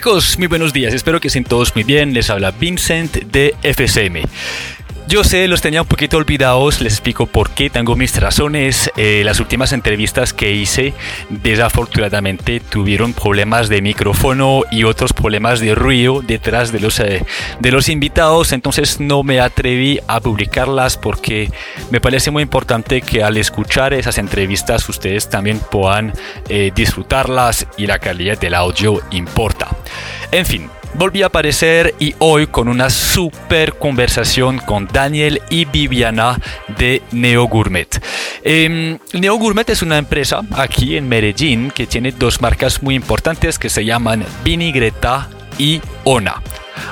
chicos, muy buenos días, espero que estén todos muy bien, les habla Vincent de FSM. Yo sé, los tenía un poquito olvidados, les explico por qué, tengo mis razones. Eh, las últimas entrevistas que hice desafortunadamente tuvieron problemas de micrófono y otros problemas de ruido detrás de los, eh, de los invitados, entonces no me atreví a publicarlas porque me parece muy importante que al escuchar esas entrevistas ustedes también puedan eh, disfrutarlas y la calidad del audio importa. En fin, volví a aparecer y hoy con una super conversación con Daniel y Viviana de Neo Gourmet. Em, Neo Gourmet es una empresa aquí en Medellín que tiene dos marcas muy importantes que se llaman Vinigreta y Ona.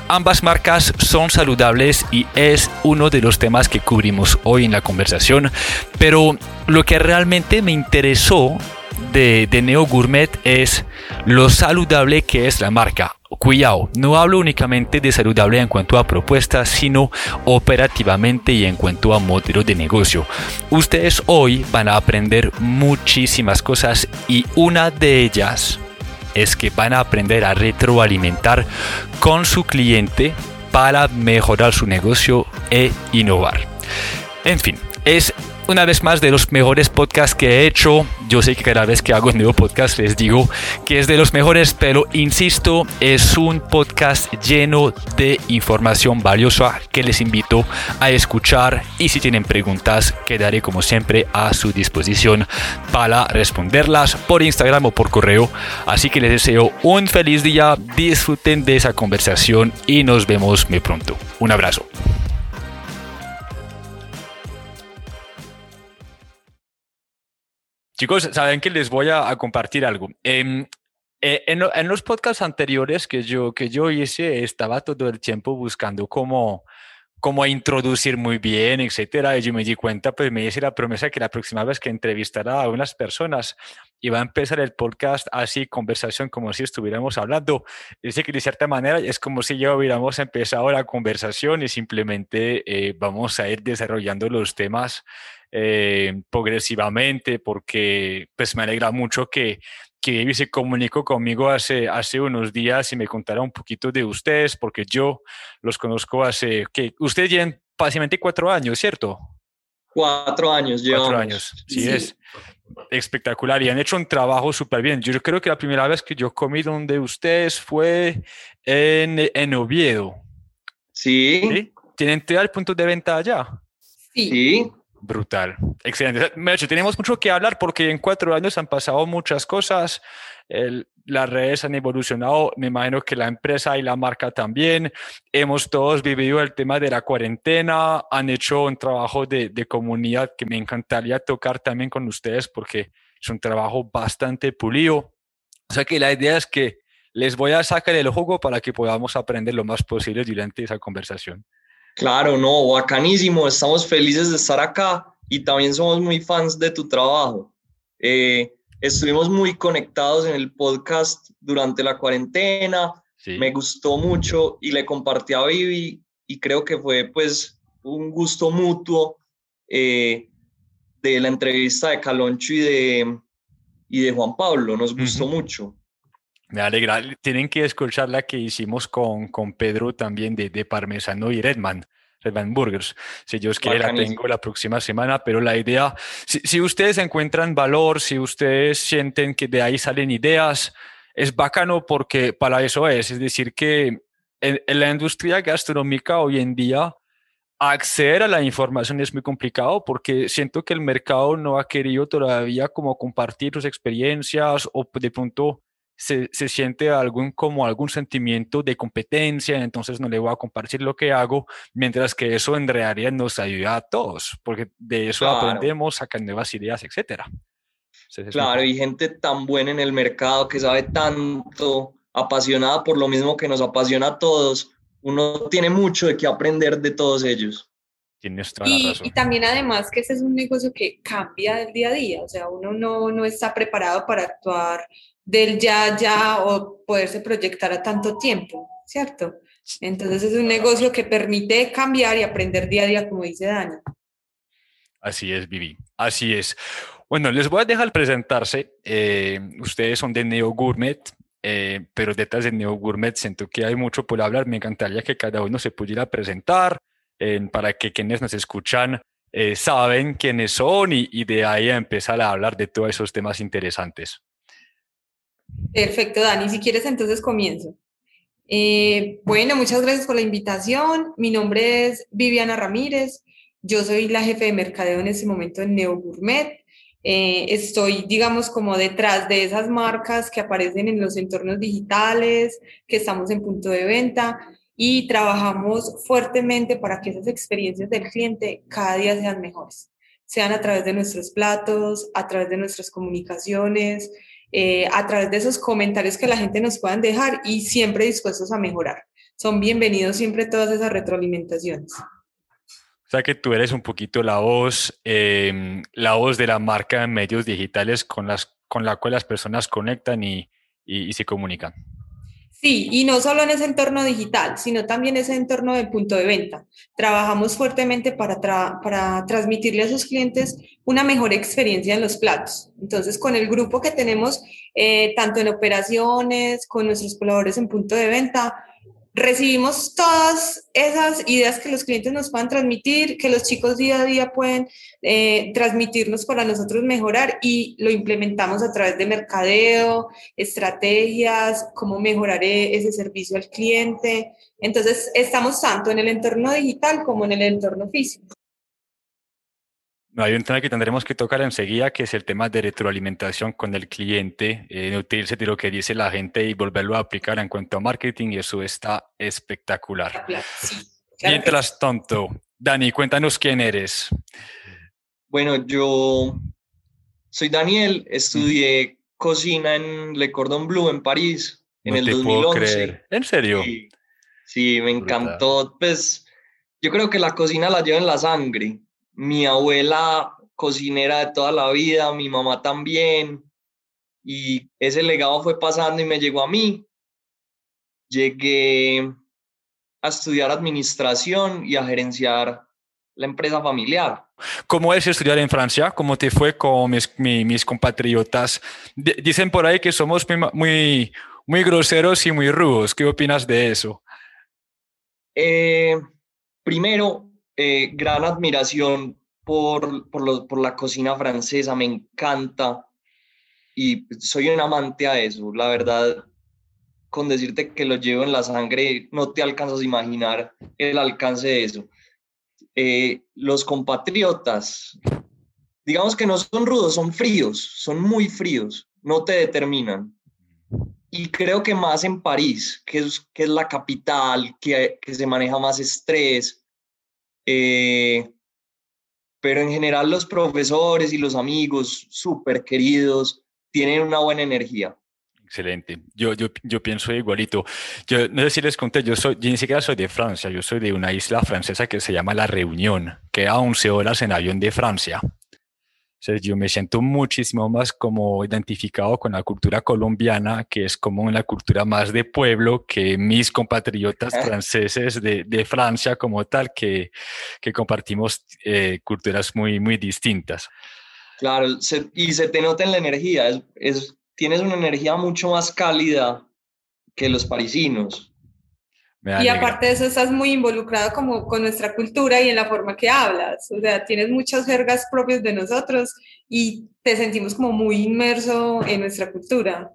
Ambas marcas son saludables y es uno de los temas que cubrimos hoy en la conversación, pero lo que realmente me interesó de, de Neo Gourmet es lo saludable que es la marca. Cuidado, no hablo únicamente de saludable en cuanto a propuestas, sino operativamente y en cuanto a modelo de negocio. Ustedes hoy van a aprender muchísimas cosas y una de ellas es que van a aprender a retroalimentar con su cliente para mejorar su negocio e innovar. En fin, es una vez más de los mejores podcasts que he hecho. Yo sé que cada vez que hago un nuevo podcast les digo que es de los mejores, pero insisto, es un podcast lleno de información valiosa que les invito a escuchar y si tienen preguntas quedaré como siempre a su disposición para responderlas por Instagram o por correo. Así que les deseo un feliz día, disfruten de esa conversación y nos vemos muy pronto. Un abrazo. Chicos, saben que les voy a, compartir algo. Em, eh, en, en, los podcasts anteriores que yo, que yo hice, estaba todo el tiempo buscando cómo, cómo introducir muy bien, etcétera. Y yo me di cuenta, pues me hice la promesa que la próxima vez que entrevistara a unas personas iba a empezar el podcast así, conversación, como si estuviéramos hablando. Dice que de cierta manera es como si ya hubiéramos empezado la conversación y simplemente eh, vamos a ir desarrollando los temas eh, progresivamente, porque pues me alegra mucho que, que se comunicó conmigo hace, hace unos días y me contara un poquito de ustedes, porque yo los conozco hace, que ustedes llevan básicamente cuatro años, ¿cierto? Cuatro años, Cuatro años, sí, es espectacular y han hecho un trabajo súper bien. Yo creo que la primera vez que yo comí donde ustedes fue en, en Oviedo. Sí. ¿Sí? ¿Tienen todo el punto de venta allá? Sí. Brutal, excelente. hecho, tenemos mucho que hablar porque en cuatro años han pasado muchas cosas. las redes han evolucionado, me imagino que la empresa y la marca también. Hemos todos vivido el tema de la cuarentena, han hecho un trabajo de, de comunidad que me encantaría tocar también con ustedes porque es un trabajo bastante pulido. O sea que la idea es que les voy a sacar el juego para que podamos aprender lo más posible durante esa conversación. Claro, no, bacanísimo, estamos felices de estar acá y también somos muy fans de tu trabajo. Eh, estuvimos muy conectados en el podcast durante la cuarentena, me gustó mucho y le compartí a Vivi y creo que fue pues un gusto mutuo eh, de la entrevista de Caloncho y de, y de Juan Pablo, nos gustó mucho. Me alegra. Tienen que escuchar la que hicimos con, con Pedro también de, de Parmesano y Redman. Redman Burgers. Si Dios quiere, la tengo la próxima semana, pero la idea, si, si, ustedes encuentran valor, si ustedes sienten que de ahí salen ideas, es bacano porque para eso es. Es decir, que en, en la industria gastronómica hoy en día, acceder a la información es muy complicado porque siento que el mercado no ha querido todavía como compartir sus experiencias o de pronto se, se, siente algún, como algún sentimiento de competencia, entonces no le voy a compartir lo que hago, mientras que eso en realidad nos ayuda a todos, porque de eso aprendemos, sacan nuevas ideas, etc. claro, y gente tan buena en el mercado que sabe tanto, apasionada por lo mismo que nos apasiona a todos, uno tiene mucho de qué aprender de todos ellos. Tienes toda y, razón. y, también además que ese es un negocio que cambia del día a día, o sea, uno no, no está preparado para actuar del ya, ya o poderse proyectar a tanto tiempo, ¿cierto? Entonces es un negocio que permite cambiar y aprender día a día, como dice Dani. Así es, Vivi, así es. Bueno, les voy a dejar presentarse. Eh, ustedes son de Neo Gourmet. eh, pero detrás de Neo Gourmet siento que hay mucho por hablar. Me encantaría que cada uno se pudiera presentar para que quienes nos escuchan eh, saben quiénes son y, y, de ahí a empezar a hablar de todos esos temas interesantes. Perfecto, Dani. Si quieres, entonces comienzo. Eh, bueno, muchas gracias por la invitación. Mi nombre es Viviana Ramírez. Yo soy la jefe de mercadeo en este momento en Neo Gourmet. Eh, estoy, digamos, como detrás de esas marcas que aparecen en los entornos digitales, que estamos en punto de venta y trabajamos fuertemente para que esas experiencias del cliente cada día sean mejores, sean a través de nuestros platos, a través de nuestras comunicaciones, eh, a través de esos comentarios que la gente nos puedan dejar y siempre dispuestos a mejorar. Son bienvenidos siempre todas esas retroalimentaciones. O sea que tú eres un poquito la voz, em, la voz de la marca en medios digitales con, las, con la cual las personas conectan y, y, se comunican. Sí, y no solo en ese entorno digital, sino también ese entorno del punto de venta. Trabajamos fuertemente para, para transmitirle a sus clientes una mejor experiencia en los platos. Entonces, con el grupo que tenemos, eh, tanto en operaciones, con nuestros colaboradores en punto de venta, recibimos todas esas ideas que los clientes nos puedan transmitir, que los chicos día a día pueden eh, transmitirnos para nosotros mejorar y lo implementamos a través de mercadeo, estrategias, cómo mejorar e-, ese servicio al cliente. Entonces, estamos tanto en el entorno digital como en el entorno físico. Hay un tema que tendremos que tocar enseguida, que es el tema de retroalimentación con el cliente, eh, nutrirse de lo que dice la gente y volverlo a aplicar en cuanto a marketing, y eso está espectacular. Mientras tanto, Dani, cuéntanos quién eres. Bueno, yo soy Daniel, estudié cocina en Le Cordon Bleu en París en el 2011. ¿En serio? Sí, me encantó. Pues yo creo que la cocina la lleva en la sangre mi abuela cocinera de toda la vida, mi mamá también, y ese legado fue pasando y me llegó a mí. Llegué a estudiar administración y a gerenciar la empresa familiar. ¿Cómo es estudiar en Francia? ¿Cómo te fue con mis, mis, compatriotas? dicen por ahí que somos muy, muy groseros y muy rudos. ¿Qué opinas de eso? Eh, primero, eh, gran admiración por, por, por, la cocina francesa, me encanta y soy un amante a eso, la verdad, con decirte que lo llevo en la sangre, no te alcanzas a imaginar el alcance de eso. Eh, los compatriotas, digamos que no son rudos, son fríos, son muy fríos, no te determinan. Y creo que más en París, que es, que es la capital, que, que se maneja más estrés, eh, pero en general los profesores y los amigos súper queridos tienen una buena energía. Excelente. Yo, yo, yo pienso igualito. Yo no sé si les conté, yo, soy, yo ni siquiera soy de Francia, yo soy de una isla francesa que se llama La Reunión, que a 11 horas en avión de Francia yo me siento muchísimo más como identificado con la cultura colombiana, que es como una cultura más de pueblo que mis compatriotas franceses de, de Francia como tal, que, que compartimos eh, culturas muy, muy distintas. Claro, y se te nota en la energía, es, es, tienes una energía mucho más cálida que los parisinos. Y aparte de eso, estás muy involucrado como con nuestra cultura y en la forma que hablas. O sea, tienes muchas jergas propias de nosotros y te sentimos como muy inmerso en nuestra cultura.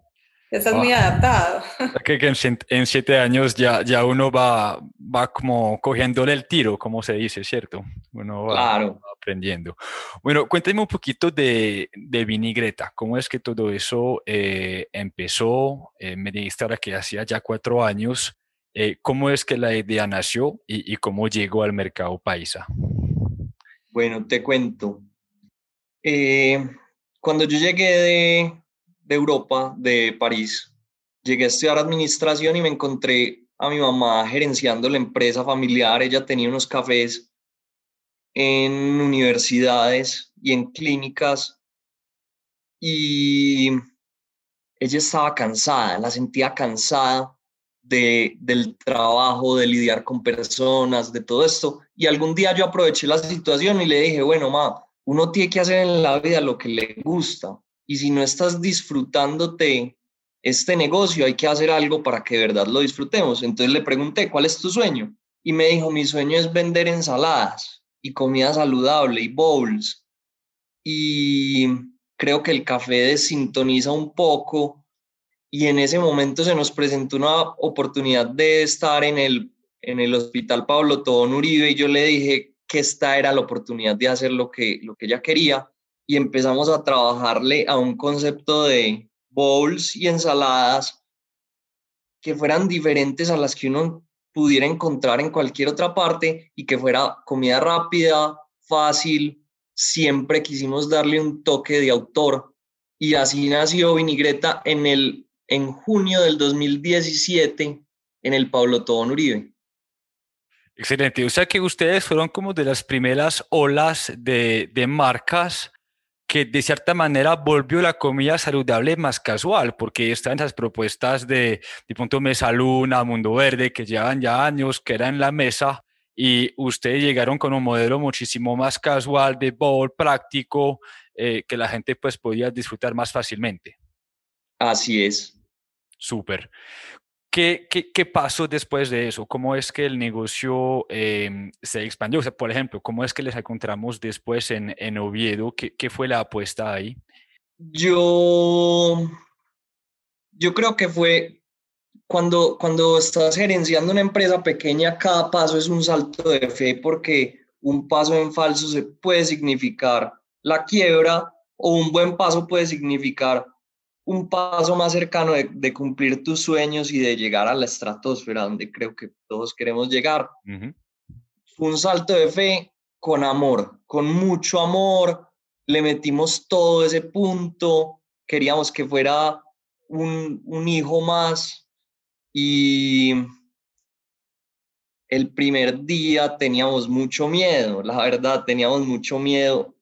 Estás muy ah. adaptado. Que, que en, siete años ya, ya uno va, va como cogiéndole el tiro, como se dice, ¿cierto? Uno va, aprendiendo. Bueno, cuéntame un poquito de, de Vinigreta. ¿Cómo es que todo eso eh, empezó? Eh, me dijiste ahora que hacía ya cuatro años. Eh, ¿Cómo es que la idea nació y, cómo llegó al mercado paisa? Bueno, te cuento. Eh, cuando yo llegué de, de, Europa, de París, llegué a estudiar administración y me encontré a mi mamá gerenciando la empresa familiar. Ella tenía unos cafés en universidades y en clínicas y ella estaba cansada, la sentía cansada de, del trabajo, de lidiar con personas, de todo esto. Y algún día yo aproveché la situación y le dije, bueno, ma, uno tiene que hacer en la vida lo que le gusta. Y si no estás disfrutándote este negocio hay que hacer algo para que de verdad lo disfrutemos. Entonces le pregunté, ¿cuál es tu sueño? Y me dijo, mi sueño es vender ensaladas y comida saludable y bowls. Y creo que el café desintoniza un poco y en ese momento se nos presentó una oportunidad de estar en el, en el Hospital Pablo Tobón Uribe y yo le dije que esta era la oportunidad de hacer lo que, lo que ella quería y empezamos a trabajarle a un concepto de bowls y ensaladas que fueran diferentes a las que uno pudiera encontrar en cualquier otra parte y que fuera comida rápida, fácil. Siempre quisimos darle un toque de autor y así nació Vinigreta en, el, en junio del 2017 en el Pablo Tobón Uribe. Excelente. O sea que ustedes fueron como de las primeras olas de, de marcas que de cierta manera volvió la comida saludable más casual, porque están esas propuestas de, de punto Mesa Luna, Mundo Verde, que llevan ya años, que eran en la mesa, y ustedes llegaron con un modelo muchísimo más casual, de bowl, práctico, eh, que la gente pues podía disfrutar más fácilmente. Así es. Súper. ¿Qué, qué, pasó después de eso? ¿Cómo es que el negocio em, se expandió? O sea, por ejemplo, ¿cómo es que les encontramos después en, en Oviedo? ¿Qué, ¿Qué, fue la apuesta ahí? Yo, yo creo que fue cuando, cuando estás gerenciando una empresa pequeña, cada paso es un salto de fe porque un paso en falso se puede significar la quiebra o un buen paso puede significar un paso más cercano de, cumplir tus sueños y de llegar a la estratosfera, donde creo que todos queremos llegar. un salto de fe con amor, con mucho amor, le metimos todo ese punto, queríamos que fuera un, un hijo más. Y el primer día teníamos mucho miedo, la verdad, teníamos mucho miedo,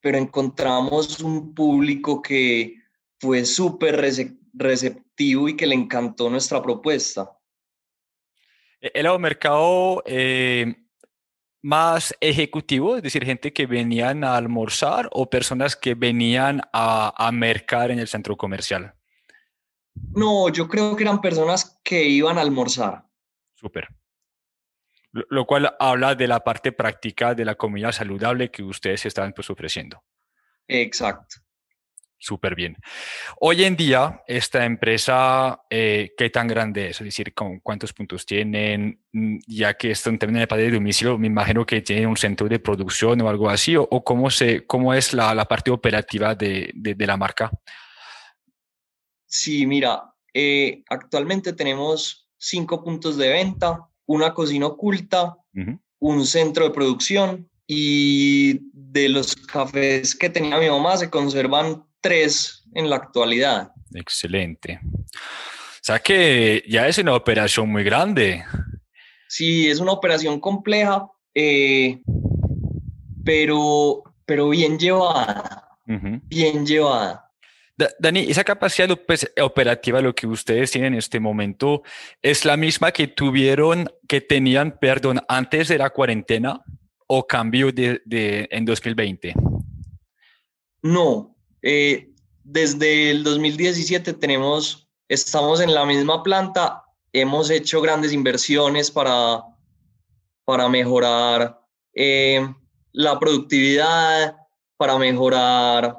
pero encontramos un público que fue súper receptivo y que le encantó nuestra propuesta. ¿Era un mercado eh, más ejecutivo, es decir, gente que venían a almorzar o personas que venían a, a mercar en el centro comercial? No, yo creo que eran personas que iban a almorzar. Súper. Lo, cual habla de la parte práctica de la comida saludable que ustedes están pues, ofreciendo. Exacto. Súper bien. Hoy en día, esta empresa, eh, ¿qué tan grande es? Es decir, ¿con ¿cuántos puntos tienen? Mm, ya que esto en términos de padre de domicilio, me imagino que tiene un centro de producción o algo así, o, cómo, se, cómo es la, la parte operativa de, de, la marca. Sí, mira, eh, actualmente tenemos cinco puntos de venta, una cocina oculta, un centro de producción y de los cafés que tenía mi mamá se conservan tres en la actualidad. Excelente. O sea que ya es una operación muy grande. Sí, es una operación compleja, eh, pero, pero bien llevada. Bien llevada. Dani, esa capacidad pues, operativa, lo que ustedes tienen en este momento, ¿es la misma que tuvieron, que tenían, perdón, antes de la cuarentena o cambio de, de en 2020? No, eh, desde el 2017 tenemos, estamos en la misma planta, hemos hecho grandes inversiones para, para mejorar eh, la productividad, para mejorar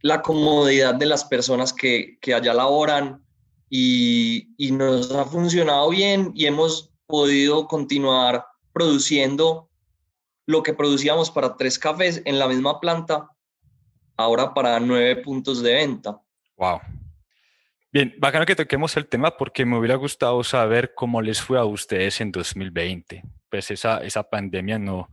la comodidad de las personas que, que allá laboran y, y nos ha funcionado bien y hemos podido continuar produciendo lo que producíamos para tres cafés en la misma planta ahora para nueve puntos de venta. Wow. Bien, bacano que toquemos el tema porque me hubiera gustado saber cómo les fue a ustedes en 2020. Pues esa, esa pandemia no,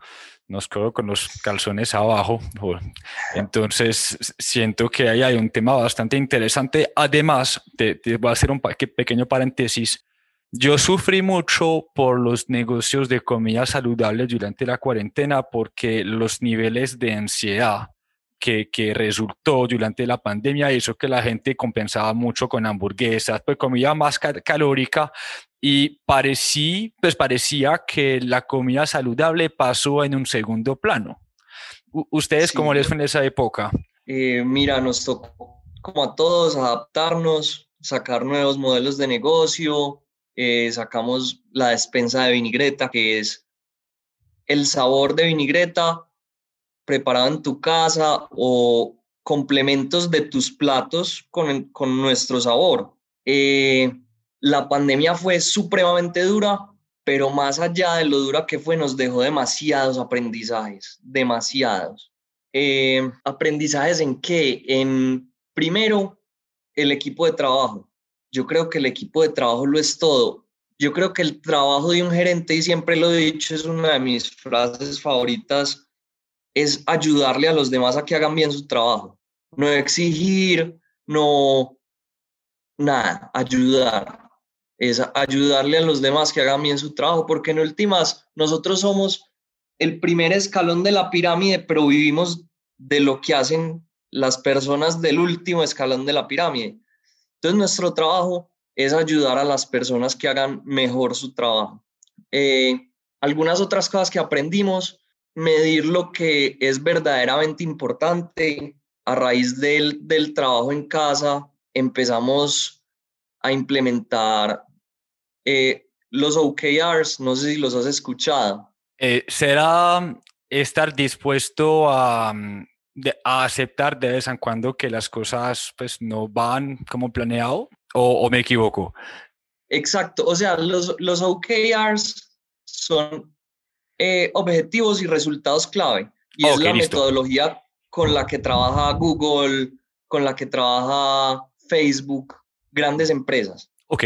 nos quedó con los calzones abajo. Entonces, siento que ahí hay un tema bastante interesante. Además, te, te voy a hacer un pequeño paréntesis. Yo sufrí mucho por los negocios de comida saludable durante la cuarentena porque los niveles de ansiedad que, resultó durante la pandemia eso que la gente compensaba mucho con hamburguesas, pues comida más calórica y parecía, pues parecía que la comida saludable pasó en un segundo plano. ¿Ustedes cómo les fue en esa época? Eh, mira, nos tocó como a todos adaptarnos. sacar nuevos modelos de negocio, eh, sacamos la despensa de vinigreta, que es el sabor de vinigreta preparado en tu casa o complementos de tus platos con, con nuestro sabor. Eh, la pandemia fue supremamente dura, pero más allá de lo dura que fue, nos dejó demasiados aprendizajes, demasiados. Eh, aprendizajes en qué? En, primero, el equipo de trabajo. Yo creo que el equipo de trabajo lo es todo. Yo creo que el trabajo de un gerente, y siempre lo he dicho, es una de mis frases favoritas, es ayudarle a los demás a que hagan bien su trabajo. No exigir, no, nada, ayudar. Es ayudarle a los demás que hagan bien su trabajo, porque en últimas nosotros somos el primer escalón de la pirámide, pero vivimos de lo que hacen las personas del último escalón de la pirámide. Entonces nuestro trabajo es ayudar a las personas que hagan mejor su trabajo. Eh, algunas otras cosas que aprendimos, medir lo que es verdaderamente importante. A raíz del, del trabajo en casa, empezamos a implementar eh, los OKRs, no sé si los has escuchado. Eh, ¿Será estar dispuesto a, mm, a, aceptar de vez en cuando que las cosas pues, no van como planeado? ¿O, me equivoco? Exacto, o sea, los, los OKRs son eh, objetivos y resultados clave. Y es la metodología con la que trabaja Google, con la que trabaja Facebook, grandes empresas. Ok.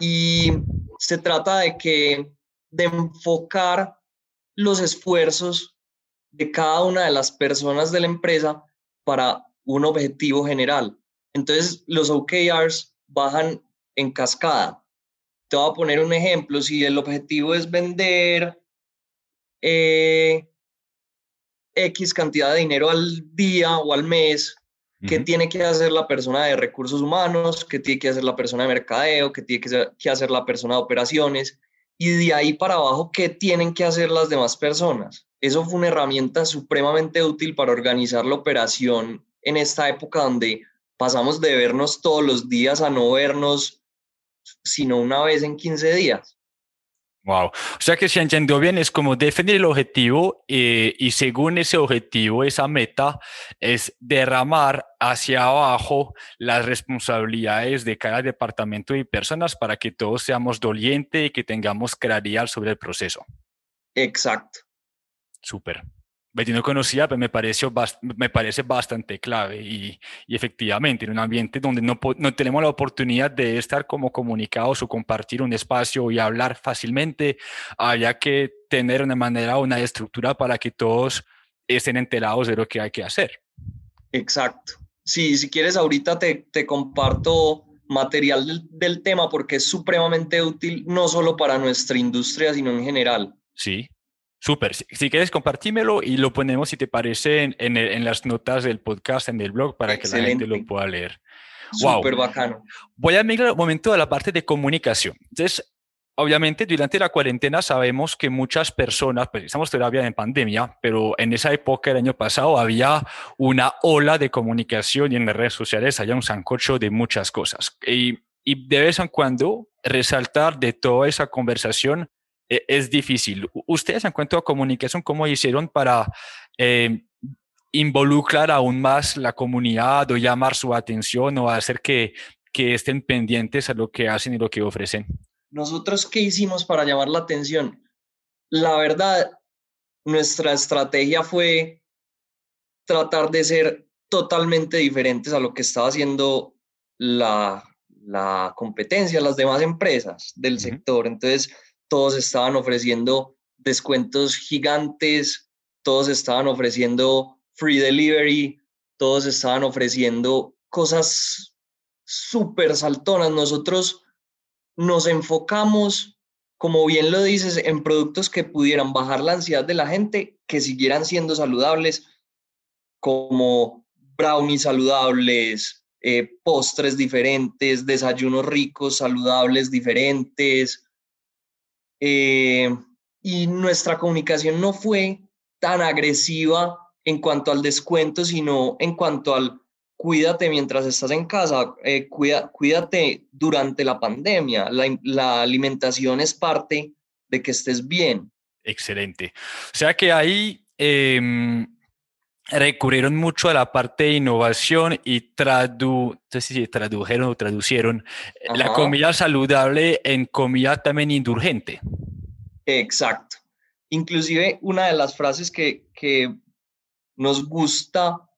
Y se trata de que, de enfocar los esfuerzos de cada una de las personas de la empresa para un objetivo general. Entonces, los OKRs bajan en cascada. Te voy a poner un ejemplo. Si el objetivo es vender eh, X cantidad de dinero al día o al mes, ¿qué tiene que hacer la persona de recursos humanos? ¿Qué tiene que hacer la persona de mercadeo? ¿Qué tiene que hacer la persona de operaciones? Y de ahí para abajo, ¿qué tienen que hacer las demás personas? Eso fue una herramienta supremamente útil para organizar la operación en esta época donde pasamos de vernos todos los días a no vernos sino una vez en 15 días. Wow. O sea que si entendió bien, es como definir el objetivo eh, y según ese objetivo, esa meta, es derramar hacia abajo las responsabilidades de cada departamento y personas para que todos seamos dolientes y que tengamos claridad sobre el proceso. Exacto. Súper. No conocía, pero me, pareció me parece bastante clave y, efectivamente en un ambiente donde no, no, tenemos la oportunidad de estar como comunicados o compartir un espacio y hablar fácilmente, había que tener una manera, una estructura para que todos estén enterados de lo que hay que hacer. Exacto. Sí, si quieres ahorita te, te comparto material del, del tema porque es supremamente útil no solo para nuestra industria, sino en general. Sí, Súper. Si, quieres, compartímelo y lo ponemos, si te parece, en, en, las notas del podcast, en el blog, para que la gente lo pueda leer. Súper bacano. Voy a migrar un momento a la parte de comunicación. Entonces, obviamente, durante la cuarentena sabemos que muchas personas, pues estamos todavía en pandemia, pero en esa época, el año pasado, había una ola de comunicación y en las redes sociales había un sancocho de muchas cosas. Y, y de vez en cuando resaltar de toda esa conversación es difícil. Ustedes en cuanto a comunicación, ¿cómo hicieron para eh, involucrar aún más la comunidad o llamar su atención o hacer que, que estén pendientes a lo que hacen y lo que ofrecen? Nosotros, ¿qué hicimos para llamar la atención? La verdad, nuestra estrategia fue tratar de ser totalmente diferentes a lo que estaba haciendo la, la competencia, las demás empresas del sector. Entonces, todos estaban ofreciendo descuentos gigantes, todos estaban ofreciendo free delivery, todos estaban ofreciendo cosas súper saltonas. Nosotros nos enfocamos, como bien lo dices, en productos que pudieran bajar la ansiedad de la gente, que siguieran siendo saludables, como brownies saludables, eh, postres diferentes, desayunos ricos, saludables diferentes, eh, y nuestra comunicación no fue tan agresiva en cuanto al descuento, sino en cuanto al cuídate mientras estás en casa, eh, cuídate durante la pandemia. La, alimentación es parte de que estés bien. Excelente. O sea que ahí em, recurrieron mucho a la parte de innovación y tradu si tradujeron o traducieron eh, la comida saludable en comida también indulgente. Exacto. Inclusive una de las frases que, que nos gusta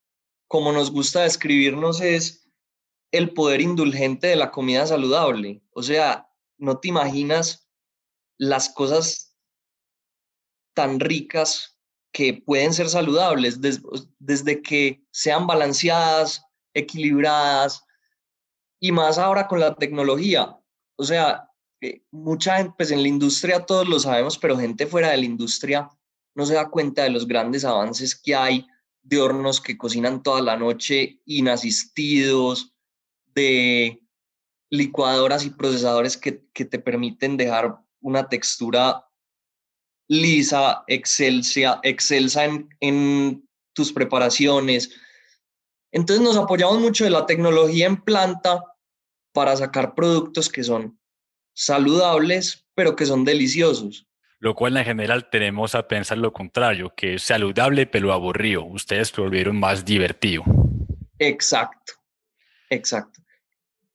como nos gusta describirnos, es el poder indulgente de la comida saludable. O sea, no te imaginas las cosas tan ricas que pueden ser saludables, desde que sean balanceadas, equilibradas, y más ahora con la tecnología. O sea, eh, mucha gente, pues en la industria todos lo sabemos, pero gente fuera de la industria no se da cuenta de los grandes avances que hay de hornos que cocinan toda la noche inasistidos, de licuadoras y procesadores que, te permiten dejar una textura lisa, excelsa, excelsa en, en tus preparaciones. Entonces nos apoyamos mucho de la tecnología en planta para sacar productos que son saludables, pero que son deliciosos lo cual en general tenemos a pensar lo contrario, que es saludable pero aburrido. Ustedes lo volvieron más divertido. Exacto, exacto.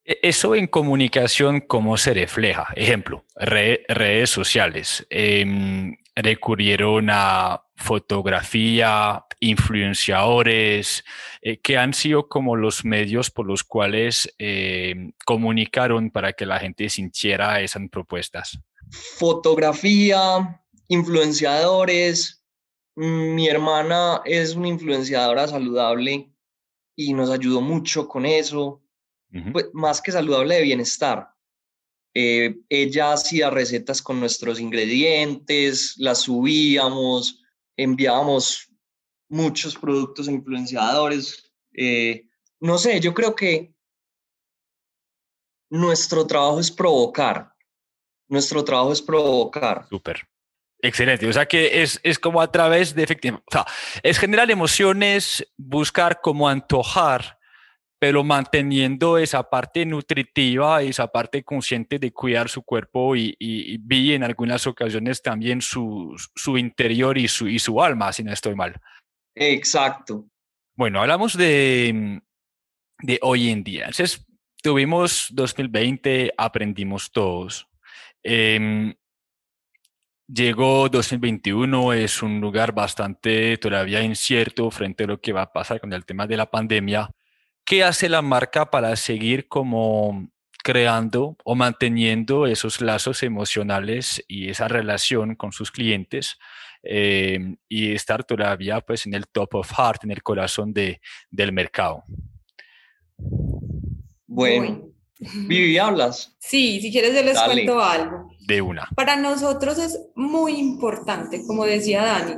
E, eso en comunicación, ¿cómo se refleja? Ejemplo, redes sociales. Em, recurrieron a fotografía, influenciadores, eh, que han sido como los medios por los cuales em, comunicaron para que la gente sintiera esas propuestas fotografía, influenciadores. Mi hermana es una influenciadora saludable y nos ayudó mucho con eso, pues, más que saludable de bienestar. Eh, ella hacía recetas con nuestros ingredientes, las subíamos, enviábamos muchos productos a influenciadores. Eh, no sé, yo creo que nuestro trabajo es provocar, nuestro trabajo es provocar. Súper. Excelente. O sea que es, es como a través de efectivamente, o sea, es generar emociones, buscar cómo antojar, pero manteniendo esa parte nutritiva, esa parte consciente de cuidar su cuerpo y, y, vi en algunas ocasiones también su, su interior y su, y su alma, si no estoy mal. Exacto. Bueno, hablamos de, de hoy en día. Entonces, tuvimos 2020, aprendimos todos. Em, llegó 2021, es un lugar bastante todavía incierto frente a lo que va a pasar con el tema de la pandemia. ¿Qué hace la marca para seguir como creando o manteniendo esos lazos emocionales y esa relación con sus clientes em, y estar todavía pues en el top of heart, en el corazón de, del mercado? Bueno, Vivi, ¿hablas? Sí, si quieres yo les cuento algo. De una. Para nosotros es muy importante, como decía Dani,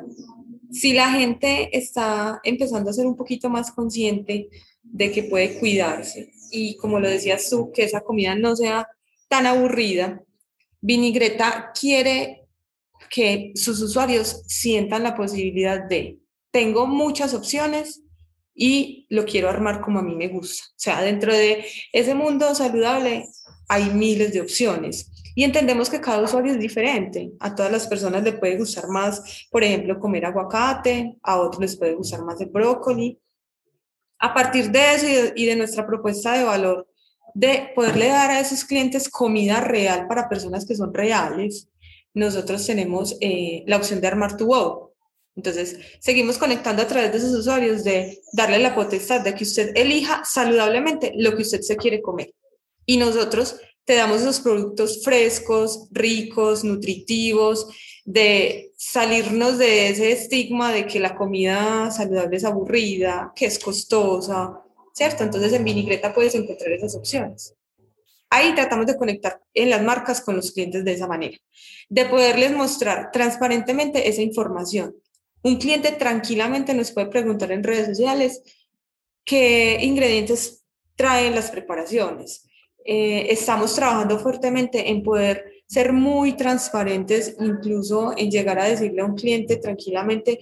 si la gente está empezando a ser un poquito más consciente de que puede cuidarse y como lo decías tú, que esa comida no sea tan aburrida, Vinigreta quiere que sus usuarios sientan la posibilidad de, tengo muchas opciones, y lo quiero armar como a mí me gusta. O sea, dentro de ese mundo saludable hay miles de opciones y entendemos que cada usuario es diferente. A todas las personas les puede gustar más, por ejemplo, comer aguacate, a otros les puede gustar más el brócoli. A partir de eso y de, nuestra propuesta de valor, de poderle dar a esos clientes comida real para personas que son reales, nosotros tenemos eh, la opción de armar tu wow entonces, seguimos conectando a través de esos usuarios de darle la potestad de que usted elija saludablemente lo que usted se quiere comer. Y nosotros te damos esos productos frescos, ricos, nutritivos, de salirnos de ese estigma de que la comida saludable es aburrida, que es costosa, ¿cierto? Entonces en Vinigreta puedes encontrar esas opciones. Ahí tratamos de conectar en las marcas con los clientes de esa manera, de poderles mostrar transparentemente esa información, un cliente tranquilamente nos puede preguntar en redes sociales qué ingredientes traen las preparaciones. Eh, estamos trabajando fuertemente en poder ser muy transparentes, incluso en llegar a decirle a un cliente tranquilamente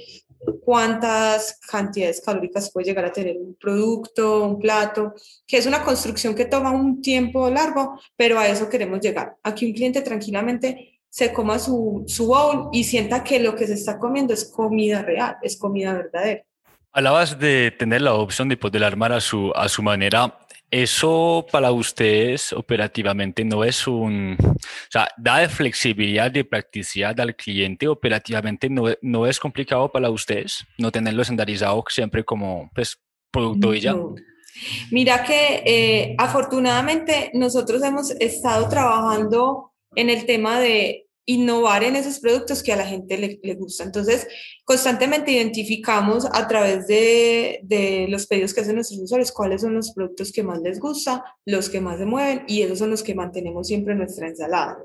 cuántas cantidades calóricas puede llegar a tener un producto, un plato, que es una construcción que toma un tiempo largo, pero a eso queremos llegar. Aquí un cliente tranquilamente se coma su, su bowl y sienta que lo que se está comiendo es comida real, es comida verdadera. Hablabas de tener la opción de poder armar a su, a su manera. Eso para ustedes operativamente no es un, o sea, da de flexibilidad, de practicidad al cliente, operativamente no, no es complicado para ustedes no tenerlo estandarizado siempre como pues, producto y ya. Mira que eh, afortunadamente nosotros hemos estado trabajando en el tema de innovar en esos productos que a la gente le, le gusta. Entonces, constantemente identificamos a través de, de, los pedidos que hacen nuestros usuarios cuáles son los productos que más les gusta, los que más se mueven y esos son los que mantenemos siempre en nuestra ensalada.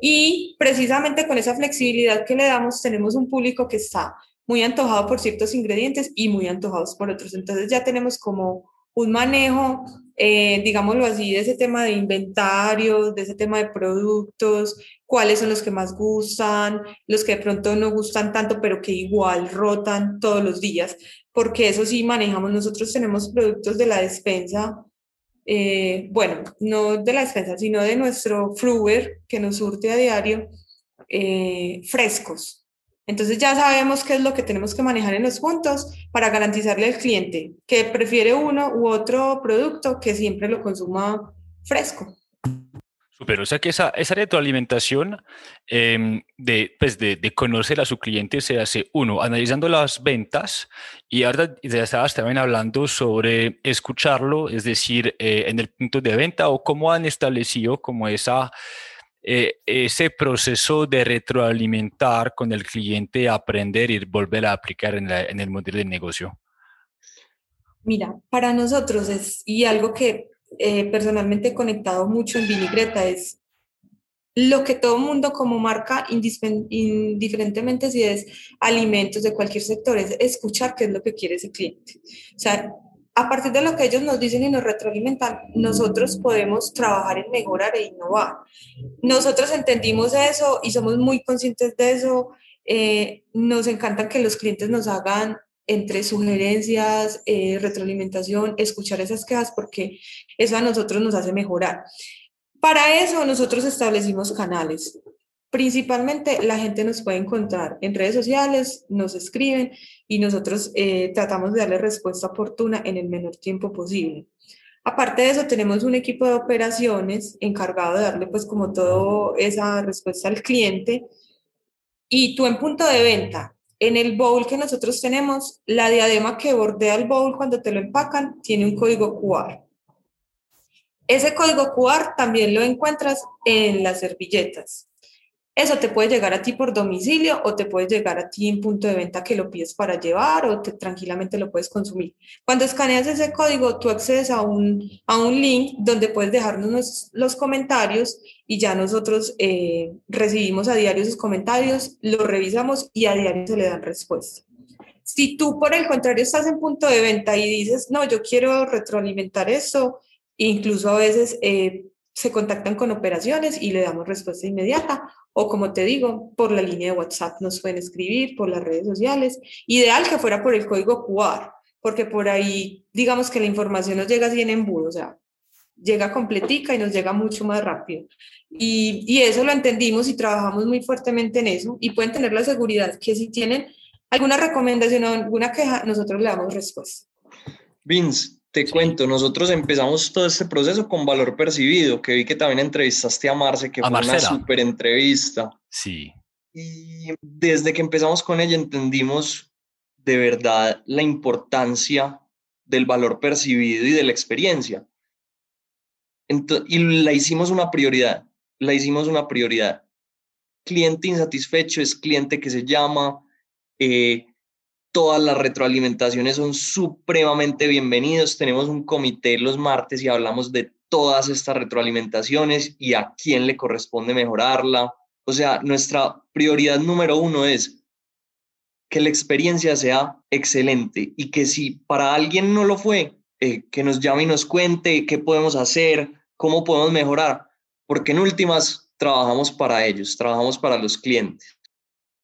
Y precisamente con esa flexibilidad que le damos, tenemos un público que está muy antojado por ciertos ingredientes y muy antojados por otros. Entonces ya tenemos como un manejo, eh, digámoslo así, de ese tema de inventario, de ese tema de productos, cuáles son los que más gustan, los que de pronto no gustan tanto, pero que igual rotan todos los días, porque eso sí manejamos. Nosotros tenemos productos de la despensa, eh, bueno, no de la despensa, sino de nuestro fruver que nos surte a diario, eh, frescos. Entonces ya sabemos qué es lo que tenemos que manejar en los puntos para garantizarle al cliente que prefiere uno u otro producto que siempre lo consuma fresco. Super, o sea que esa, esa retroalimentación eh, de, pues de, de, conocer a su cliente se hace, uno, analizando las ventas y ahora ya estabas también hablando sobre escucharlo, es decir, eh, en el punto de venta o cómo han establecido como esa eh, ese proceso de retroalimentar con el cliente, aprender y volver a aplicar en, la, en el modelo de negocio? Mira, para nosotros es, y algo que eh, personalmente he conectado mucho en Vinigreta, es lo que todo mundo como marca, indiferentemente si es alimentos de cualquier sector, es escuchar qué es lo que quiere ese cliente. O sea, a partir de lo que ellos nos dicen y nos retroalimentan, nosotros podemos trabajar en mejorar e innovar. Nosotros entendimos eso y somos muy conscientes de eso. Eh, nos encanta que los clientes nos hagan entre sugerencias, eh, retroalimentación, escuchar esas quejas, porque eso a nosotros nos hace mejorar. Para eso nosotros establecimos canales. Principalmente la gente nos puede encontrar en redes sociales, nos escriben y nosotros eh, tratamos de darle respuesta oportuna en el menor tiempo posible. Aparte de eso, tenemos un equipo de operaciones encargado de darle pues como todo esa respuesta al cliente. Y tú en punto de venta, en el bowl que nosotros tenemos, la diadema que bordea el bowl cuando te lo empacan tiene un código QR. Ese código QR también lo encuentras en las servilletas. Eso te puede llegar a ti por domicilio o te puede llegar a ti en punto de venta que lo pides para llevar o te, tranquilamente lo puedes consumir. Cuando escaneas ese código, tú accedes a un, a un link donde puedes dejarnos los comentarios y ya nosotros eh, recibimos a diario esos comentarios, los revisamos y a diario se le dan respuesta. Si tú, por el contrario, estás en punto de venta y dices, no, yo quiero retroalimentar eso, incluso a veces eh, se contactan con operaciones y le damos respuesta inmediata o como te digo, por la línea de WhatsApp nos pueden escribir, por las redes sociales. Ideal que fuera por el código QR, porque por ahí digamos que la información nos llega así en embudo, o sea, llega completica y nos llega mucho más rápido. Y, y eso lo entendimos y trabajamos muy fuertemente en eso y pueden tener la seguridad que si tienen alguna recomendación o alguna queja, nosotros le damos respuesta. Vince, te cuento, nosotros empezamos todo este proceso con valor percibido, que vi que también entrevistaste a Marce, que fue una súper entrevista. Sí. Y desde que empezamos con ella entendimos de verdad la importancia del valor percibido y de la experiencia. y la hicimos una prioridad, la hicimos una prioridad. Cliente insatisfecho es cliente que se llama, eh, Todas las retroalimentaciones son supremamente bienvenidos. Tenemos un comité los martes y hablamos de todas estas retroalimentaciones y a quién le corresponde mejorarla. O sea, nuestra prioridad número uno es que la experiencia sea excelente y que si para alguien no lo fue, eh, que nos llame y nos cuente qué podemos hacer, cómo podemos mejorar, porque en últimas trabajamos para ellos, trabajamos para los clientes.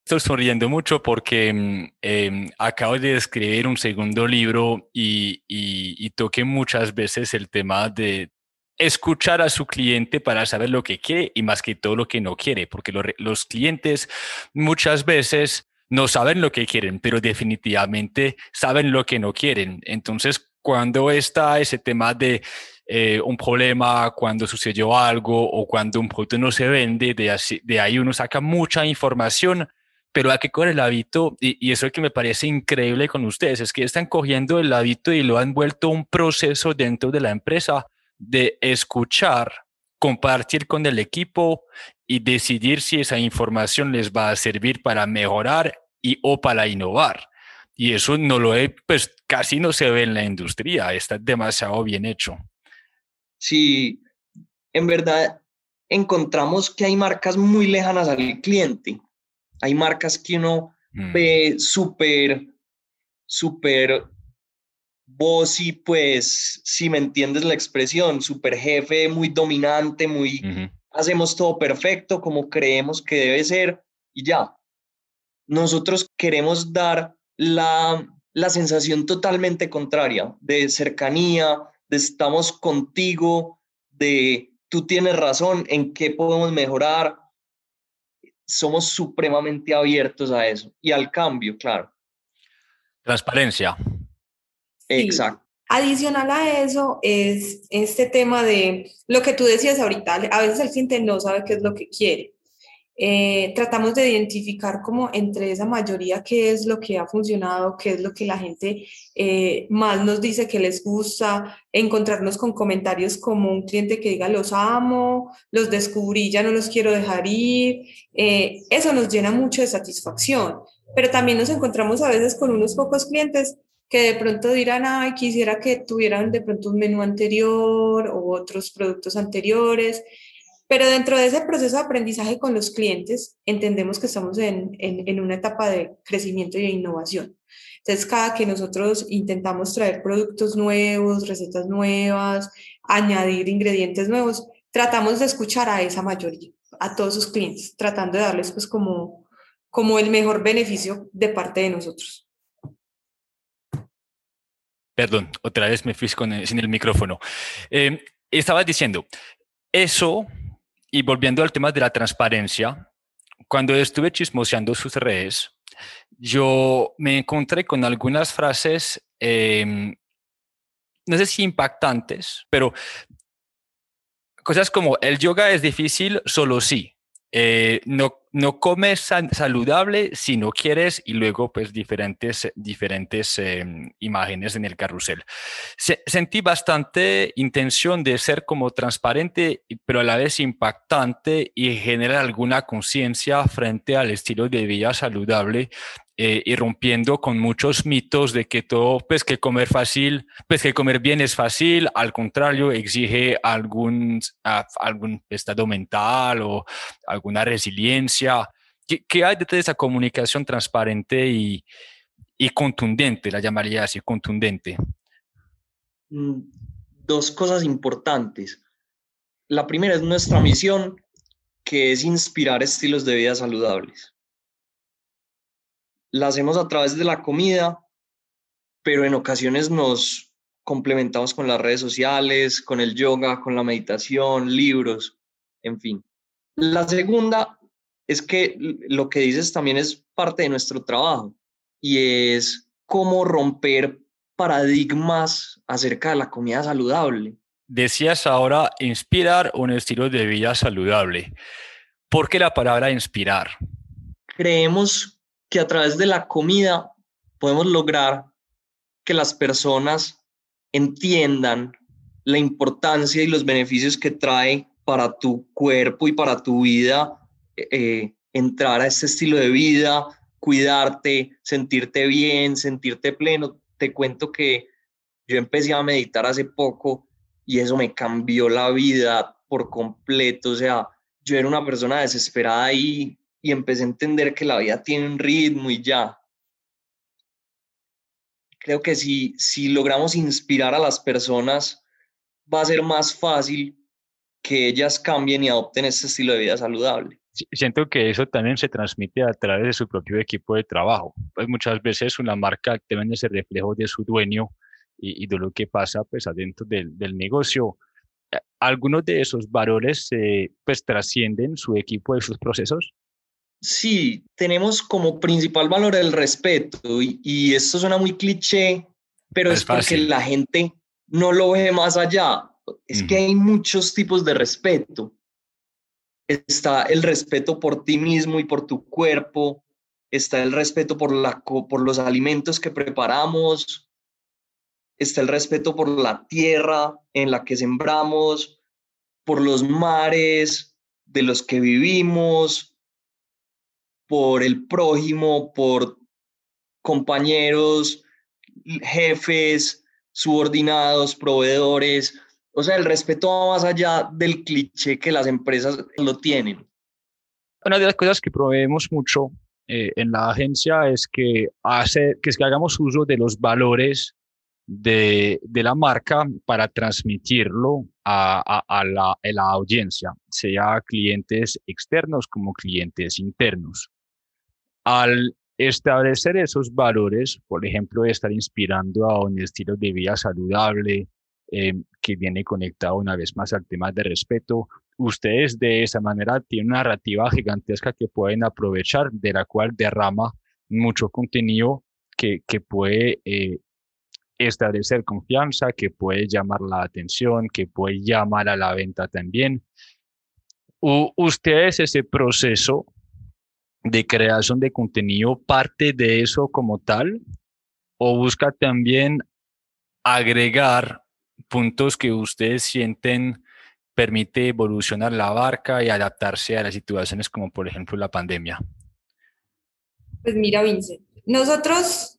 Estoy sonriendo mucho porque em, acabo de escribir un segundo libro y, y, toqué muchas veces el tema de escuchar a su cliente para saber lo que quiere y más que todo lo que no quiere, porque los clientes muchas veces no saben lo que quieren, pero definitivamente saben lo que no quieren. Entonces, cuando está ese tema de eh, un problema, cuando sucedió algo o cuando un producto no se vende, de, de ahí uno saca mucha información pero hay que coger el hábito, y, y, eso es lo que me parece increíble con ustedes, es que están cogiendo el hábito y lo han vuelto un proceso dentro de la empresa de escuchar, compartir con el equipo y decidir si esa información les va a servir para mejorar y o para innovar. Y eso no lo he, pues casi no se ve en la industria, está demasiado bien hecho. Sí, en verdad encontramos que hay marcas muy lejanas al cliente hay marcas que uno mm. ve súper, súper y pues, si me entiendes la expresión, súper jefe, muy dominante, muy, hacemos todo perfecto como creemos que debe ser y ya. Nosotros queremos dar la, la sensación totalmente contraria de cercanía, de estamos contigo, de tú tienes razón, en qué podemos mejorar, somos supremamente abiertos a eso y al cambio, claro. Transparencia. Exacto. Adicional a eso es este tema de lo que tú decías ahorita, a veces el cliente no sabe qué es lo que quiere. Eh, tratamos de identificar como entre esa mayoría qué es lo que ha funcionado, qué es lo que la gente eh, más nos dice que les gusta, encontrarnos con comentarios como un cliente que diga los amo, los descubrí, ya no los quiero dejar ir, eh, eso nos llena mucho de satisfacción, pero también nos encontramos a veces con unos pocos clientes que de pronto dirán, ay, quisiera que tuvieran de pronto un menú anterior o otros productos anteriores. Pero dentro de ese proceso de aprendizaje con los clientes, entendemos que estamos en, en, una etapa de crecimiento y de innovación. Entonces, cada que nosotros intentamos traer productos nuevos, recetas nuevas, añadir ingredientes nuevos, tratamos de escuchar a esa mayoría, a todos sus clientes, tratando de darles pues como, como el mejor beneficio de parte de nosotros. Perdón, otra vez me fui con sin el micrófono. Eh, estabas diciendo, eso y volviendo al tema de la transparencia, cuando estuve chismoseando sus redes, yo me encontré con algunas frases, em, no sé si impactantes, pero cosas como el yoga es difícil solo sí. Eh, no, no comes saludable si no quieres y luego pues diferentes, diferentes em, imágenes en el carrusel. sentí bastante intención de ser como transparente, pero a la vez impactante y generar alguna conciencia frente al estilo de vida saludable eh, y rompiendo con muchos mitos de que todo, pues que comer fácil, pues que comer bien es fácil, al contrario, exige algún, algún estado mental o alguna resiliencia. ¿Qué, hay detrás de esa comunicación transparente y, y contundente, la llamaría así, contundente? Mm, dos cosas importantes. La primera es nuestra misión, que es inspirar estilos de vida saludables la hacemos a través de la comida, pero en ocasiones nos complementamos con las redes sociales, con el yoga, con la meditación, libros, en fin. La segunda es que lo que dices también es parte de nuestro trabajo y es cómo romper paradigmas acerca de la comida saludable. Decías ahora inspirar un estilo de vida saludable. ¿Por qué la palabra inspirar? Creemos que a través de la comida podemos lograr que las personas entiendan la importancia y los beneficios que trae para tu cuerpo y para tu vida eh, entrar a este estilo de vida, cuidarte, sentirte bien, sentirte pleno. Te cuento que yo empecé a meditar hace poco y eso me cambió la vida por completo. O sea, yo era una persona desesperada y y empecé a entender que la vida tiene un ritmo y ya. Creo que si, si logramos inspirar a las personas, va a ser más fácil que ellas cambien y adopten este estilo de vida saludable. siento que eso también se transmite a través de su propio equipo de trabajo. Pues muchas veces una marca debe ser reflejo de su dueño y, de lo que pasa pues adentro del, del negocio. Eh, ¿Algunos de esos valores pues trascienden su equipo y sus procesos? Sí, tenemos como principal valor el respeto y, y esto suena muy cliché, pero es, porque la gente no lo ve más allá. Es que hay muchos tipos de respeto. Está el respeto por ti mismo y por tu cuerpo, está el respeto por, la, por los alimentos que preparamos, está el respeto por la tierra en la que sembramos, por los mares de los que vivimos, por el prójimo, por compañeros, jefes, subordinados, proveedores. O sea, el respeto va más allá del cliché que las empresas lo tienen. Una de las cosas que proveemos mucho eh, en la agencia es que, hace, que, es que hagamos uso de los valores de, de la marca para transmitirlo a, la, audiencia, sea clientes externos como clientes internos. Al establecer esos valores, por ejemplo, estar inspirando a un estilo de vida saludable eh, que viene conectado una vez más al tema de respeto, ustedes de esa manera tienen una narrativa gigantesca que pueden aprovechar, de la cual derrama mucho contenido que, que puede eh, establecer confianza, que puede llamar la atención, que puede llamar a la venta también. U ustedes ese proceso de creación de contenido parte de eso como tal o busca también agregar puntos que ustedes sienten permite evolucionar la barca y adaptarse a las situaciones como por ejemplo la pandemia? Pues mira, Vince, nosotros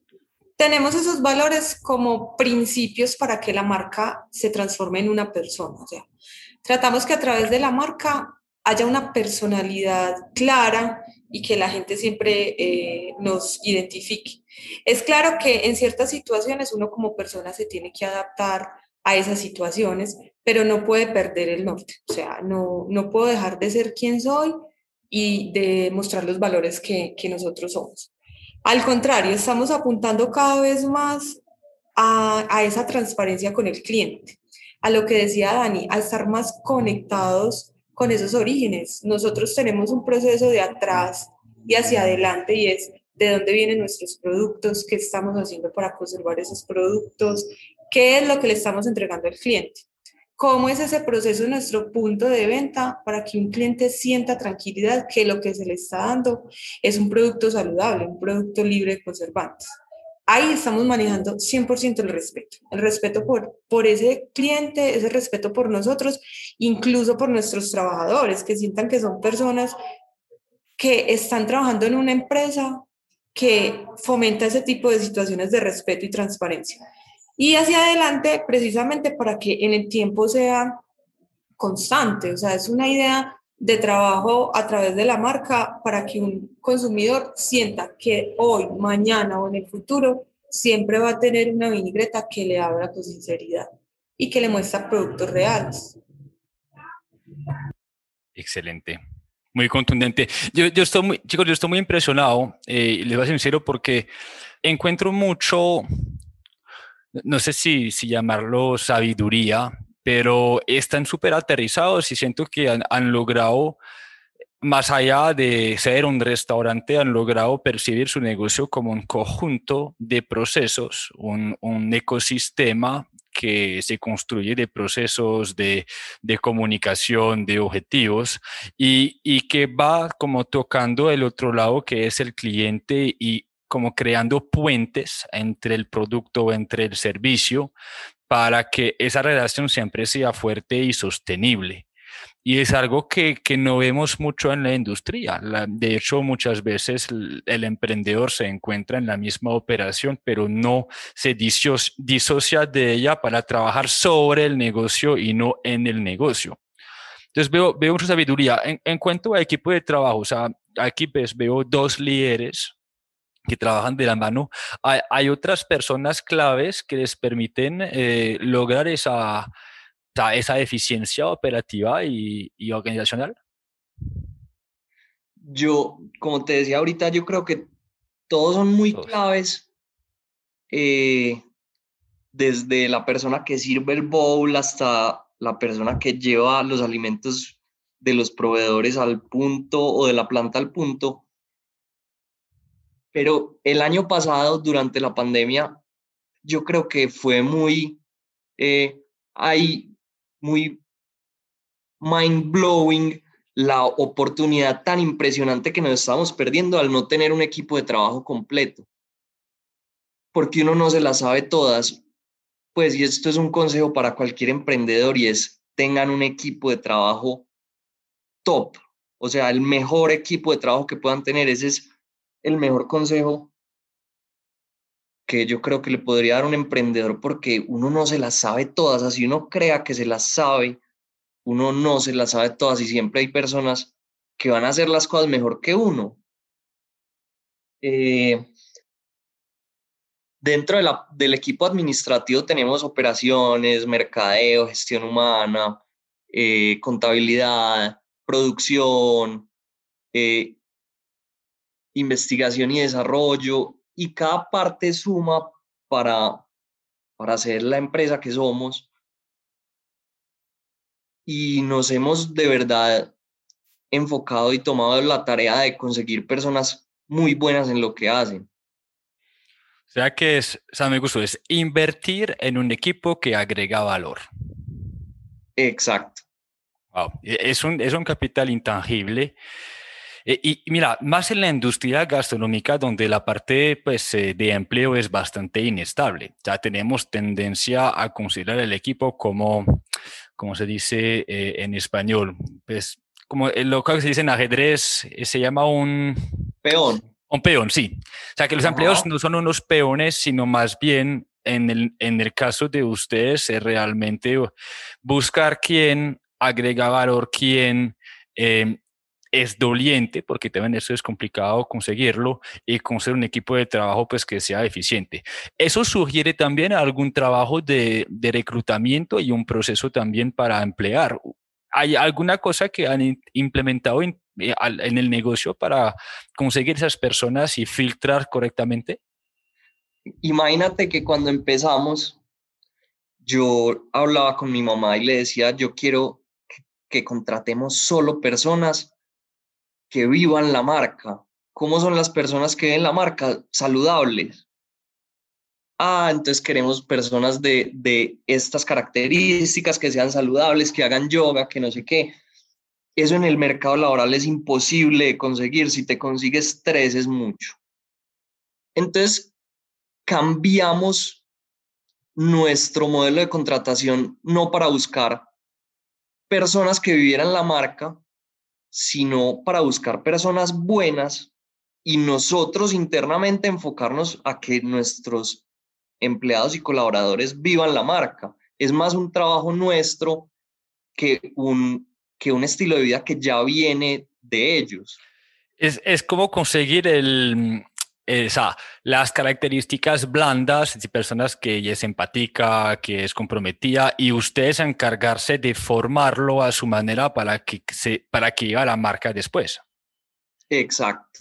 tenemos esos valores como principios para que la marca se transforme en una persona. O sea, tratamos que a través de la marca haya una personalidad clara y que la gente siempre eh, nos identifique. Es claro que en ciertas situaciones uno como persona se tiene que adaptar a esas situaciones, pero no puede perder el norte. O sea, no, no puedo dejar de ser quien soy y de mostrar los valores que, que nosotros somos. Al contrario, estamos apuntando cada vez más a, a esa transparencia con el cliente, a lo que decía Dani, a estar más conectados con esos orígenes. Nosotros tenemos un proceso de atrás y hacia adelante y es de dónde vienen nuestros productos, qué estamos haciendo para conservar esos productos, qué es lo que le estamos entregando al cliente. ¿Cómo es ese proceso en nuestro punto de venta para que un cliente sienta tranquilidad que lo que se le está dando es un producto saludable, un producto libre de conservantes? Ahí estamos manejando 100% el respeto, el respeto por, por ese cliente, ese respeto por nosotros, incluso por nuestros trabajadores, que sientan que son personas que están trabajando en una empresa que fomenta ese tipo de situaciones de respeto y transparencia. Y hacia adelante, precisamente para que en el tiempo sea constante, o sea, es una idea de trabajo a través de la marca para que un consumidor sienta que hoy, mañana o en el futuro siempre va a tener una vinigreta que le habla con sinceridad y que le muestra productos reales. Excelente. Muy contundente. Yo, yo estoy muy, chicos, yo estoy muy impresionado, eh, les voy a ser sincero, porque encuentro mucho, no sé si, si llamarlo sabiduría, pero están súper aterrizados y siento que han, logrado, más allá de ser un restaurante, han logrado percibir su negocio como un conjunto de procesos, un, un ecosistema que se construye de procesos de, de comunicación, de objetivos y, y, que va como tocando el otro lado que es el cliente y como creando puentes entre el producto, entre el servicio, para que esa relación siempre sea fuerte y sostenible. Y es algo que, que no vemos mucho en la industria. de hecho, muchas veces el, emprendedor se encuentra en la misma operación, pero no se disocia de ella para trabajar sobre el negocio y no en el negocio. Entonces veo, veo mucha sabiduría. En, cuanto a equipo de trabajo, o sea, aquí pues veo dos líderes que trabajan de la mano. Hay, otras personas claves que les permiten eh, lograr esa, esa eficiencia operativa y, organizacional. yo, como te decía ahorita, yo creo que todos son muy claves, eh, desde la persona que sirve el bowl hasta la persona que lleva los alimentos de los proveedores al punto o de la planta al punto. Pero el año pasado, durante la pandemia, yo creo que fue muy, eh, muy mind blowing la oportunidad tan impresionante que nos estamos perdiendo al no tener un equipo de trabajo completo. Porque uno no se las sabe todas. Pues, y esto es un consejo para cualquier emprendedor y es, tengan un equipo de trabajo top, o sea, el mejor equipo de trabajo que puedan tener. Ese es el mejor consejo que yo creo que le podría dar un emprendedor porque uno no se las sabe todas, así uno crea que se las sabe, uno no se las sabe todas y siempre hay personas que van a hacer las cosas mejor que uno. Eh, dentro de la, del equipo administrativo tenemos operaciones, mercadeo, gestión humana, eh, contabilidad, producción, eh, investigación y desarrollo, y cada parte suma para, para ser la empresa que somos y nos hemos de verdad enfocado y tomado la tarea de conseguir personas muy buenas en lo que hacen. O sea que es, o sea, me gustó, es invertir en un equipo que agrega valor. Exacto. Wow. E, es, un, es un capital intangible. E, y, mira, más en la industria gastronómica, donde la parte pues, eh, de empleo es bastante inestable. Ya tenemos tendencia a considerar el equipo como como se dice eh, en español. Pues, como lo que se dice en ajedrez, eh, se llama un... Peón. Un peón, sí. O sea, que los empleados no son unos peones, sino más bien, en el, en el caso de ustedes, es realmente buscar quién agrega valor, quién eh, es doliente, porque también eso es complicado conseguirlo, y conseguir un equipo de trabajo pues que sea eficiente. Eso sugiere también algún trabajo de, de reclutamiento y un proceso también para emplear. ¿Hay alguna cosa que han implementado en, eh, en el negocio para conseguir esas personas y filtrar correctamente? Imagínate que cuando empezamos, yo hablaba con mi mamá y le decía, yo quiero que contratemos solo personas que vivan la marca. ¿Cómo son las personas que ven la marca? Saludables. Ah, entonces queremos personas de, de estas características, que sean saludables, que hagan yoga, que no sé qué. Eso en el mercado laboral es imposible de conseguir. Si te consigues tres es mucho. Entonces, cambiamos nuestro modelo de contratación no para buscar personas que vivieran la marca, sino para buscar personas buenas y nosotros internamente enfocarnos a que nuestros empleados y colaboradores vivan la marca. Es más un trabajo nuestro que un, que un estilo de vida que ya viene de ellos. Es, es como conseguir el, esa, las características blandas de personas que ella es empática, que es comprometida y ustedes encargarse de formarlo a su manera para que, se, para que llegue a la marca después. Exacto.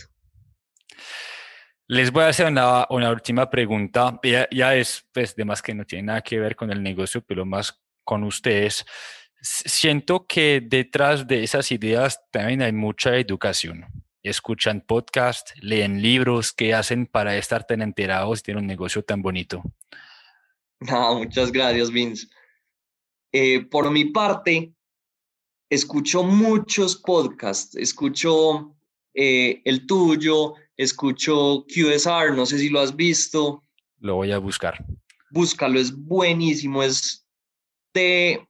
Les voy a hacer una, una última pregunta. Ya, ya, es, pues, de más que no tiene nada que ver con el negocio, pero más con ustedes. Siento que detrás de esas ideas también hay mucha educación escuchan podcast, leen libros, ¿qué hacen para estar tan enterados y tener un negocio tan bonito? No, muchas gracias, Vince. Eh, por mi parte, escucho muchos podcasts, escucho eh, el tuyo, escucho QSR, no sé si lo has visto. Lo voy a buscar. Búscalo, es buenísimo, es de,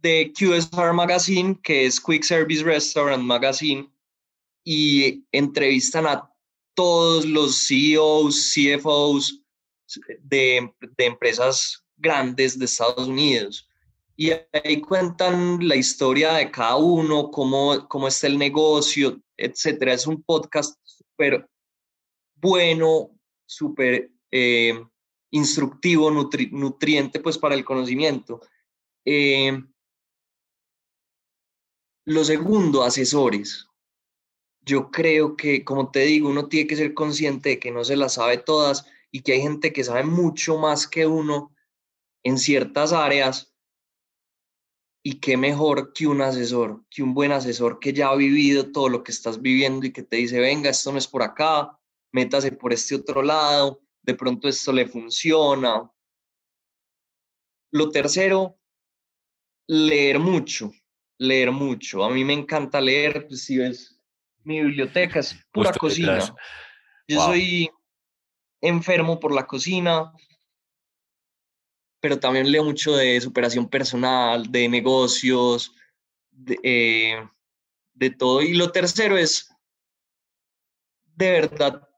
de QSR Magazine, que es Quick Service Restaurant Magazine y entrevistan a todos los CEOs, CFOs de, de empresas grandes de Estados Unidos. Y ahí cuentan la historia de cada uno, cómo, cómo está el negocio, etcétera. Es un podcast súper bueno, súper eh, instructivo, nutriente pues para el conocimiento. Eh, lo segundo, asesores yo creo que, como te digo, uno tiene que ser consciente de que no se las sabe todas y que hay gente que sabe mucho más que uno en ciertas áreas y qué mejor que un asesor, que un buen asesor que ya ha vivido todo lo que estás viviendo y que te dice, venga, esto no es por acá, métase por este otro lado, de pronto esto le funciona. Lo tercero, leer mucho, leer mucho. A mí me encanta leer, pues si ves mi biblioteca es pura cocina. Yo soy enfermo por la cocina, pero también leo mucho de superación personal, de negocios, de, eh, de todo. Y lo tercero es, de verdad,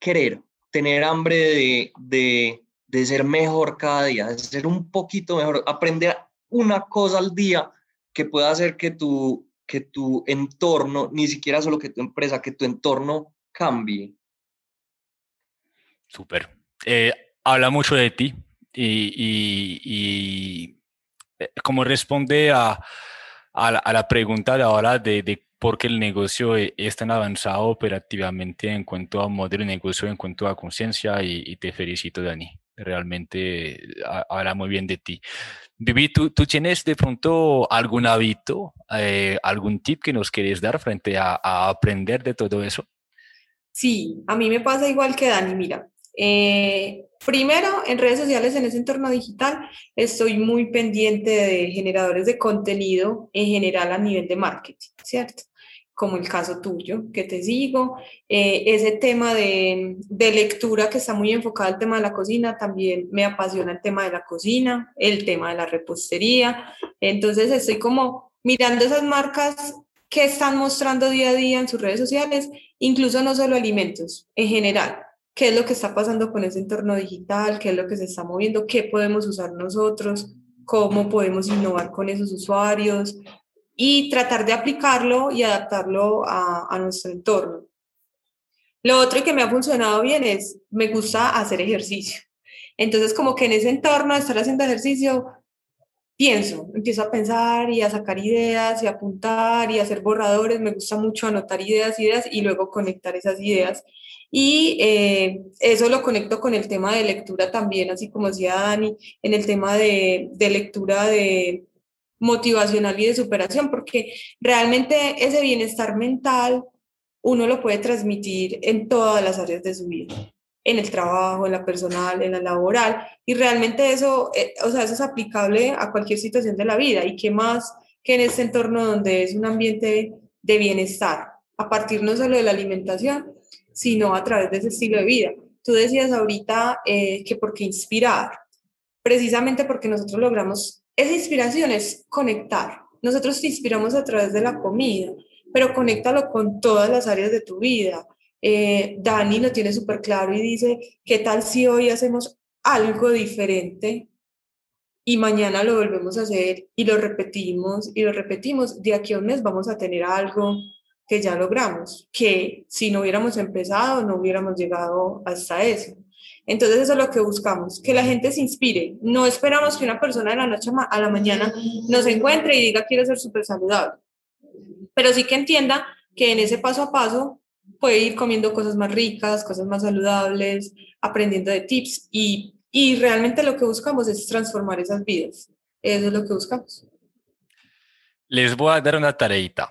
querer, tener hambre de, de, de ser mejor cada día, de ser un poquito mejor, aprender una cosa al día que pueda hacer que tu, que tu entorno, ni siquiera solo que tu empresa, que tu entorno cambie. Súper. Eh, habla mucho de ti y, y, eh, como responde a, a, la, pregunta de ahora de, de, por qué el negocio e, es tan avanzado operativamente en cuanto a modelo de negocio, en cuanto a conciencia y, te felicito, Dani. Realmente habla muy bien de ti. Vivi, ¿tú, ¿tú, tienes de pronto algún hábito, eh, algún tip que nos quieres dar frente a, aprender de todo eso? Sí, a mí me pasa igual que Dani. Mira, eh, primero, en redes sociales, en ese entorno digital, estoy muy pendiente de generadores de contenido en general a nivel de marketing, ¿cierto? Como el caso tuyo, que te sigo. Eh, ese tema de, de, lectura que está muy enfocado al tema de la cocina, también me apasiona el tema de la cocina, el tema de la repostería. Entonces, estoy como mirando esas marcas que están mostrando día a día en sus redes sociales, incluso no solo alimentos, en general qué es lo que está pasando con ese entorno digital, qué es lo que se está moviendo, qué podemos usar nosotros, cómo podemos innovar con esos usuarios y tratar de aplicarlo y adaptarlo a, a nuestro entorno. Lo otro que me ha funcionado bien es, me gusta hacer ejercicio. Entonces, como que en ese entorno de estar haciendo ejercicio, pienso, empiezo a pensar y a sacar ideas y a apuntar y a hacer borradores. Me gusta mucho anotar ideas, ideas y luego conectar esas ideas y eh, eso lo conecto con el tema de lectura también, así como decía Dani, en el tema de, de lectura de motivacional y de superación, porque realmente ese bienestar mental uno lo puede transmitir en todas las áreas de su vida, en el trabajo, en la personal, en la laboral, y realmente eso, eh, o sea, eso es aplicable a cualquier situación de la vida, y qué más que en este entorno donde es un ambiente de bienestar, a partir no solo de la alimentación, sino a través de ese estilo de vida. Tú decías ahorita eh, que por qué inspirar, precisamente porque nosotros logramos, esa inspiración es conectar. Nosotros te inspiramos a través de la comida, pero conéctalo con todas las áreas de tu vida. Eh, Dani lo tiene súper claro y dice, ¿qué tal si hoy hacemos algo diferente y mañana lo volvemos a hacer y lo repetimos y lo repetimos? De aquí a un mes vamos a tener algo que ya logramos, que si no hubiéramos empezado no hubiéramos llegado hasta eso. Entonces eso es lo que buscamos, que la gente se inspire. No esperamos que una persona de la noche a la mañana nos encuentre y diga quiero ser súper saludable, pero sí que entienda que en ese paso a paso puede ir comiendo cosas más ricas, cosas más saludables, aprendiendo de tips y, y realmente lo que buscamos es transformar esas vidas. Eso es lo que buscamos. Les voy a dar una tareita.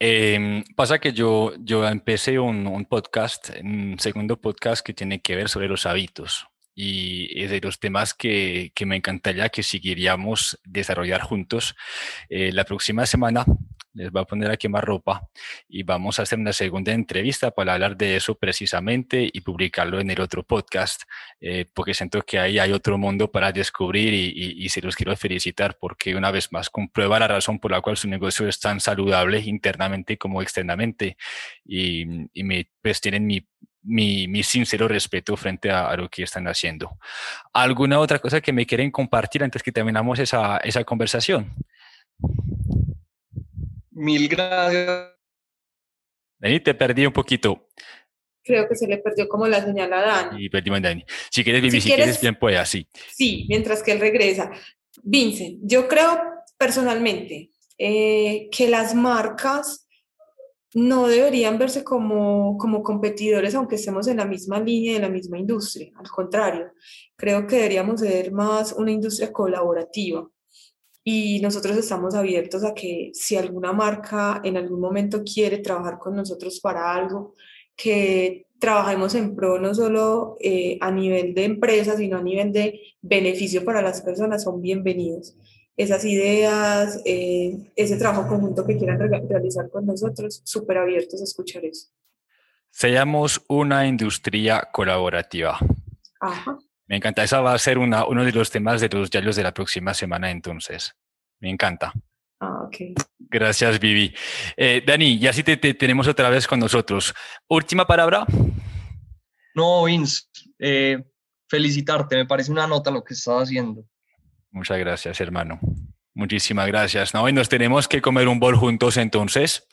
Em, pasa que yo, yo empecé un, un, podcast, un segundo podcast que tiene que ver sobre los hábitos y es de los temas que, que me encantaría que seguiríamos desarrollar juntos. Eh, la próxima semana les voy a poner a quemar ropa y vamos a hacer una segunda entrevista para hablar de eso precisamente y publicarlo en el otro podcast, eh, porque siento que ahí hay otro mundo para descubrir y, y, se los quiero felicitar porque una vez más comprueba la razón por la cual su negocio es tan saludable internamente como externamente y, y me, pues tienen mi mi, mi, sincero respeto frente a, a, lo que están haciendo. ¿Alguna otra cosa que me quieren compartir antes que terminamos esa, esa conversación? Mil gracias. Dani, te perdí un poquito. Creo que se le perdió como la señal a Dani. Y perdimos a Dani. Si quieres, Vivi, si, quieres, bien pueda, sí. Sí, mientras que él regresa. Vincent, yo creo personalmente eh, que las marcas no deberían verse como, como competidores aunque estemos en la misma línea, en la misma industria. Al contrario, creo que deberíamos ser más una industria colaborativa. Y nosotros estamos abiertos a que si alguna marca en algún momento quiere trabajar con nosotros para algo, que trabajemos en pro no solo eh, a nivel de empresa, sino a nivel de beneficio para las personas, son bienvenidos esas ideas, eh, ese trabajo conjunto que quieran realizar con nosotros, súper abiertos a escuchar eso. Seamos una industria colaborativa. Ajá. Me encanta. Esa va a ser una, uno de los temas de los diarios de la próxima semana, entonces. Me encanta. Ah, ok. Gracias, Vivi. Eh, Dani, ya sí te, tenemos otra vez con nosotros. Última palabra. No, Vince, eh, felicitarte. Me parece una nota lo que estás haciendo. Muchas gracias, hermano. Muchísimas gracias. ¿no? Y nos tenemos que comer un bol juntos entonces.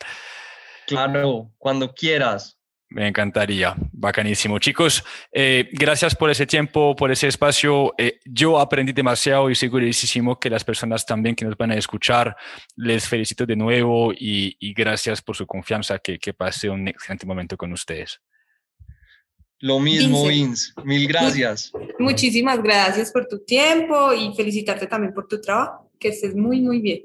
Claro, cuando quieras. Me encantaría, bacanísimo. Chicos, eh, gracias por ese tiempo, por ese espacio. Eh, yo aprendí demasiado y segurísimo que las personas también que nos van a escuchar, les felicito de nuevo y, gracias por su confianza, que, que pase un excelente momento con ustedes. Lo mismo, Vince. Mil gracias. Muchísimas gracias por tu tiempo y felicitarte también por tu trabajo. Que estés muy, muy bien.